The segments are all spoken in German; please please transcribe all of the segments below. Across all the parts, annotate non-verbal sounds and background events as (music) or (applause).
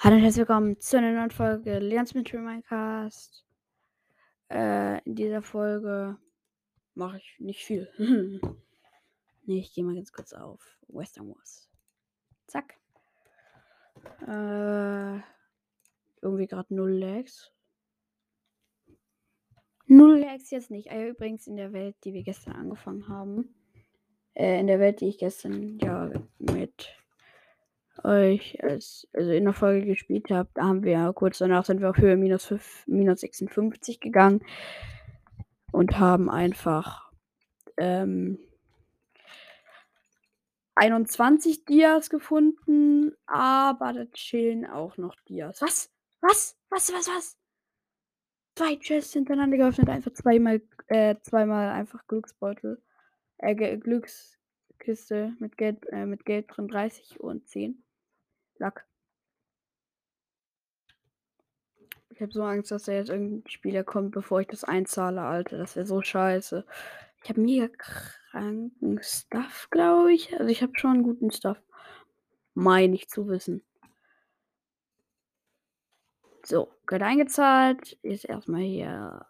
Hallo und herzlich willkommen zu einer neuen Folge Lernst mit Minecast. Äh, in dieser Folge mache ich nicht viel. (laughs) nee, ich gehe mal ganz kurz auf Western Wars. Zack. Äh, irgendwie gerade null Lags. Null Lags jetzt nicht. Ah, übrigens in der Welt, die wir gestern angefangen haben. Äh, in der Welt, die ich gestern ja mit euch als, also in der Folge gespielt habe, da haben wir kurz danach sind wir auf Höhe minus, 5, minus 56 gegangen und haben einfach ähm, 21 Dias gefunden, aber da chillen auch noch Dias. Was? Was? Was? Was? Was? Zwei Chests hintereinander geöffnet, einfach zweimal, äh, zweimal einfach Glücksbeutel. Äh, Glückskiste mit Geld, äh, mit Geld drin 30 und 10. Lack. Ich habe so Angst, dass da jetzt irgendein Spieler kommt, bevor ich das einzahle, Alter. Das wäre so scheiße. Ich habe mega kranken Stuff, glaube ich. Also ich habe schon guten Stuff. Meine ich zu wissen. So, Geld eingezahlt. Ist erstmal hier.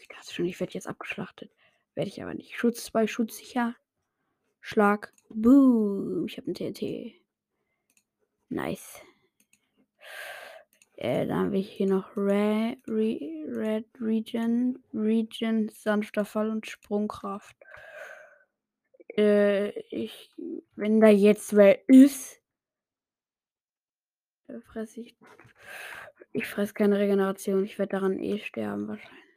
Ich dachte schon, ich werde jetzt abgeschlachtet. Werde ich aber nicht. Schutz 2, Schutz sicher. Schlag. Boom. Ich habe einen TNT. Nice. Äh, dann habe ich hier noch Red, Red Region, Region, sanfter Fall und Sprungkraft. Äh, ich, wenn da jetzt wer ist, fresse ich. Ich fresse keine Regeneration. Ich werde daran eh sterben wahrscheinlich.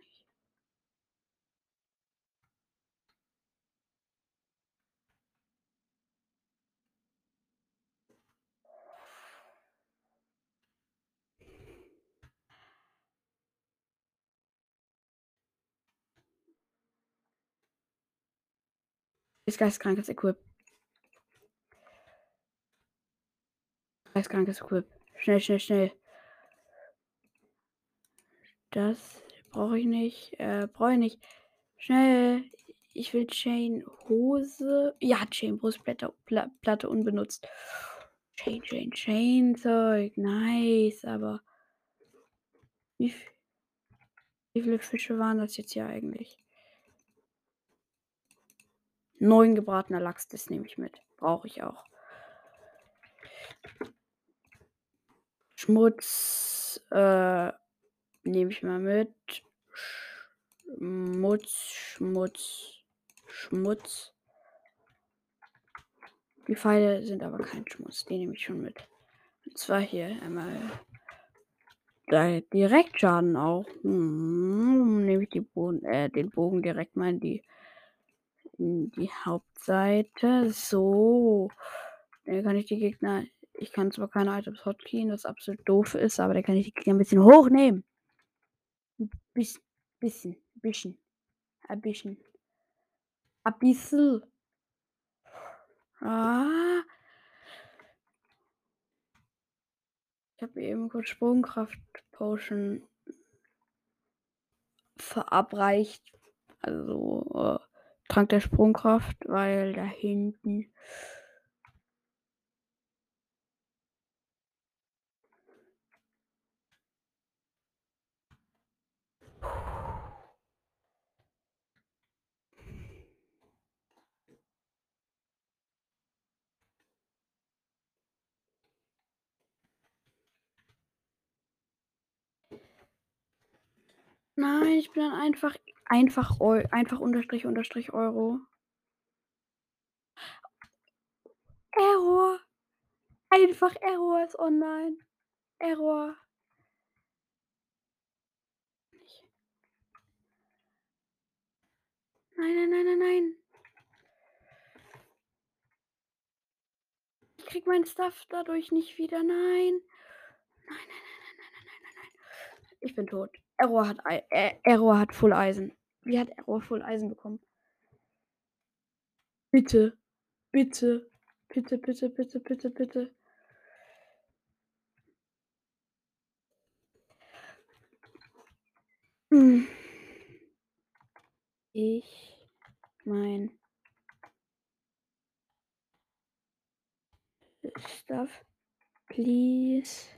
Ist geistkrankes Equip. Geistkrankes Equip. Schnell, schnell, schnell. Das brauche ich nicht. Äh, brauche ich nicht. Schnell. Ich will Chain Hose. Ja, Chain Brustplatte Pla Platte unbenutzt. Chain, Chain, Chain Zeug. Nice, aber. Wie, wie viele Fische waren das jetzt hier eigentlich? Neun gebratener Lachs, das nehme ich mit. Brauche ich auch. Schmutz äh, nehme ich mal mit. Schmutz, Schmutz, Schmutz. Die Pfeile sind aber kein Schmutz, die nehme ich schon mit. Und zwar hier einmal da direkt Schaden auch. Hm, nehme ich die Boden, äh, den Bogen direkt mal in die die Hauptseite. So. Dann kann ich die Gegner. Ich kann zwar keine Items hotkeyen, was absolut doof ist, aber dann kann ich die Gegner ein bisschen hochnehmen. Ein bisschen. Bisschen. Bisschen. Ein bisschen. Ein bisschen. Ah. Ich habe eben kurz Sprungkraft Potion verabreicht. Also. Uh, Trank der Sprungkraft, weil da hinten Nein, ich bin dann einfach Einfach, Eu einfach Unterstrich, Unterstrich Euro. Error. Einfach Error ist online. Error. Nein, nein, nein, nein, nein. Ich krieg meinen Stuff dadurch nicht wieder. Nein. Nein, nein, nein, nein, nein, nein, nein, nein. Ich bin tot. Error hat, Error hat Full Eisen. Wie hat Error Full Eisen bekommen? Bitte. Bitte. Bitte, bitte, bitte, bitte, bitte. Hm. Ich mein Stuff. Please.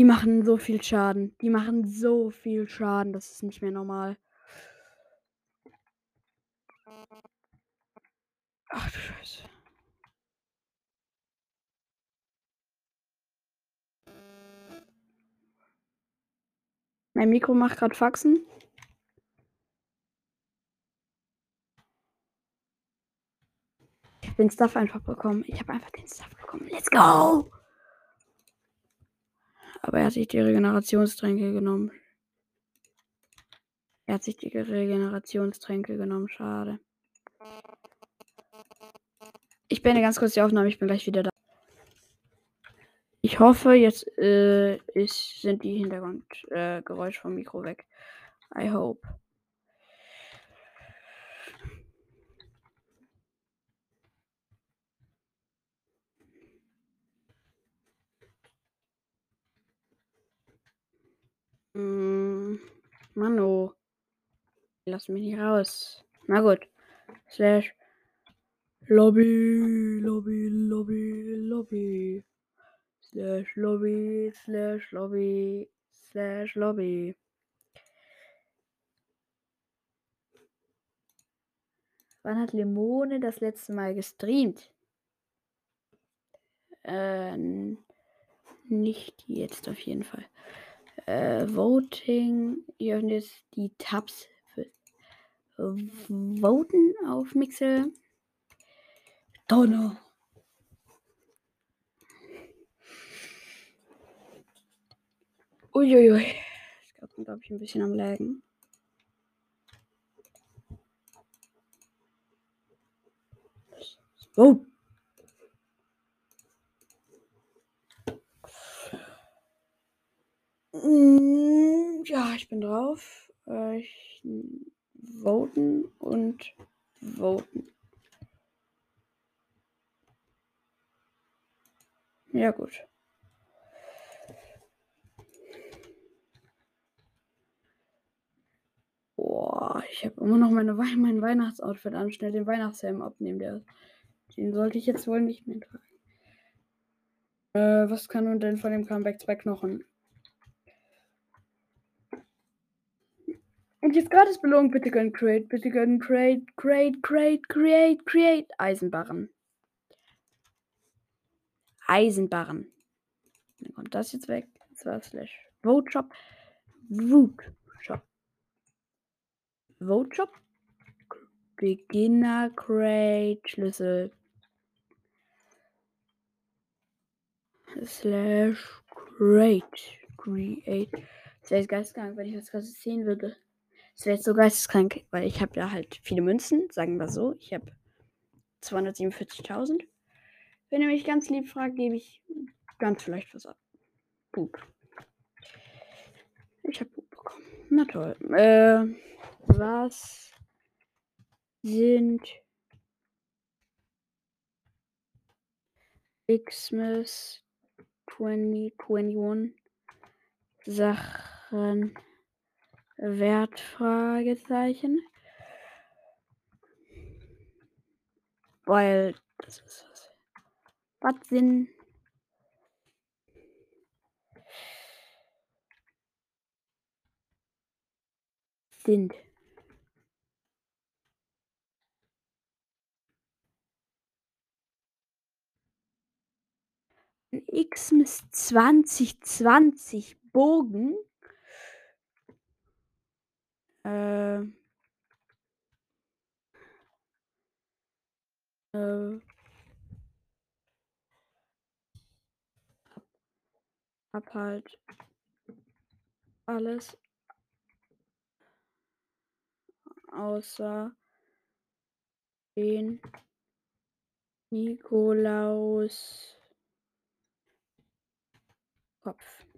Die machen so viel Schaden. Die machen so viel Schaden. Das ist nicht mehr normal. Ach du Scheiße. Mein Mikro macht gerade Faxen. Ich habe den Stuff einfach bekommen. Ich habe einfach den Stuff bekommen. Let's go! Aber er hat sich die Regenerationstränke genommen. Er hat sich die Regenerationstränke genommen. Schade. Ich beende ganz kurz die Aufnahme. Ich bin gleich wieder da. Ich hoffe, jetzt äh, ist, sind die Hintergrundgeräusche äh, vom Mikro weg. I hope. Mm, Mano. Lass mich nicht raus. Na gut. Slash. Lobby, Lobby, Lobby, Lobby. Slash Lobby, slash Lobby, slash Lobby. Wann hat Limone das letzte Mal gestreamt? Äh, nicht jetzt auf jeden Fall. Äh, Voting. Ihr öffnet jetzt die Tabs für Voten auf Mixel. Donner. Uiuiui. Ich glaube, glaube ich, ein bisschen am Lägen. Oh. Ja, ich bin drauf. Ich voten und voten. Ja, gut. Boah, ich habe immer noch meine We mein Weihnachtsoutfit an. Schnell den Weihnachtshelm abnehmen. Der, den sollte ich jetzt wohl nicht mehr tragen. Äh, was kann nun denn von dem Comeback zwei Knochen? Und jetzt gratis Belohnung. Bitte gönnen Create. Bitte gönnen Create. Create, Create, Create, Create. Eisenbarren. Eisenbarren. Dann kommt das jetzt weg. Das war Slash Vote Shop. Vote Shop. Vote Shop. Beginner Crate Schlüssel. Slash Crate. Create. Das wäre jetzt geisteskrank, wenn ich das gerade sehen würde. Das wäre jetzt so geisteskrank, weil ich habe ja halt viele Münzen, sagen wir so. Ich habe 247.000. Wenn ihr mich ganz lieb fragt, gebe ich ganz vielleicht was ab. Pup. Ich habe Pup bekommen. Na toll. Äh, was sind Xmas 2021 Sachen wert? Fragezeichen. Weil das ist was. Was sind sind. Xmas 2020 Bogen. Äh, äh, hab halt alles außer den Nikolaus Kopf.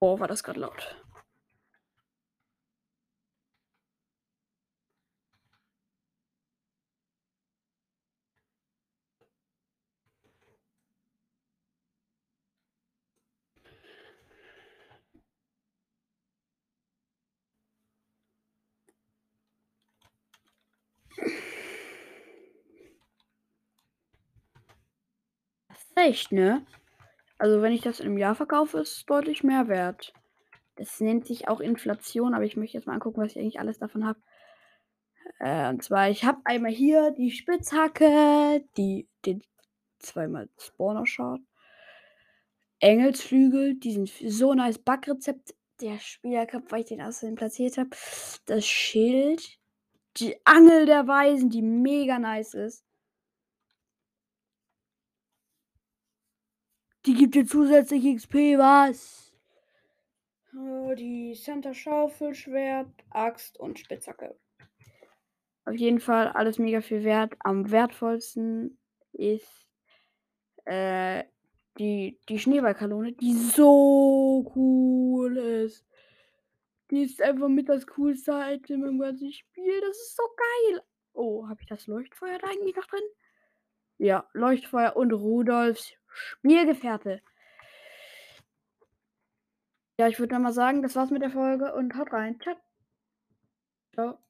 Oh, war das gerade laut. Echt, ne? Also wenn ich das im Jahr verkaufe, ist es deutlich mehr wert. Das nennt sich auch Inflation, aber ich möchte jetzt mal angucken, was ich eigentlich alles davon habe. Äh, und zwar, ich habe einmal hier die Spitzhacke, die, den zweimal Spawner-Shard, Engelsflügel, die sind so nice. Backrezept, der Spielercup, weil ich den außerdem platziert habe. Das Schild, die Angel der Weisen, die mega nice ist. Die gibt dir zusätzlich XP, was? Die Center Schaufel, Schwert, Axt und Spitzhacke. Auf jeden Fall alles mega viel wert. Am wertvollsten ist äh, die, die Schneeballkanone, die so cool ist. Die ist einfach mit das coolste Item im ganzen Spiel. Das ist so geil. Oh, habe ich das Leuchtfeuer da eigentlich noch drin? Ja, Leuchtfeuer und Rudolfs Spielgefährte. Ja, ich würde mal sagen, das war's mit der Folge und haut rein. Ciao. Ciao.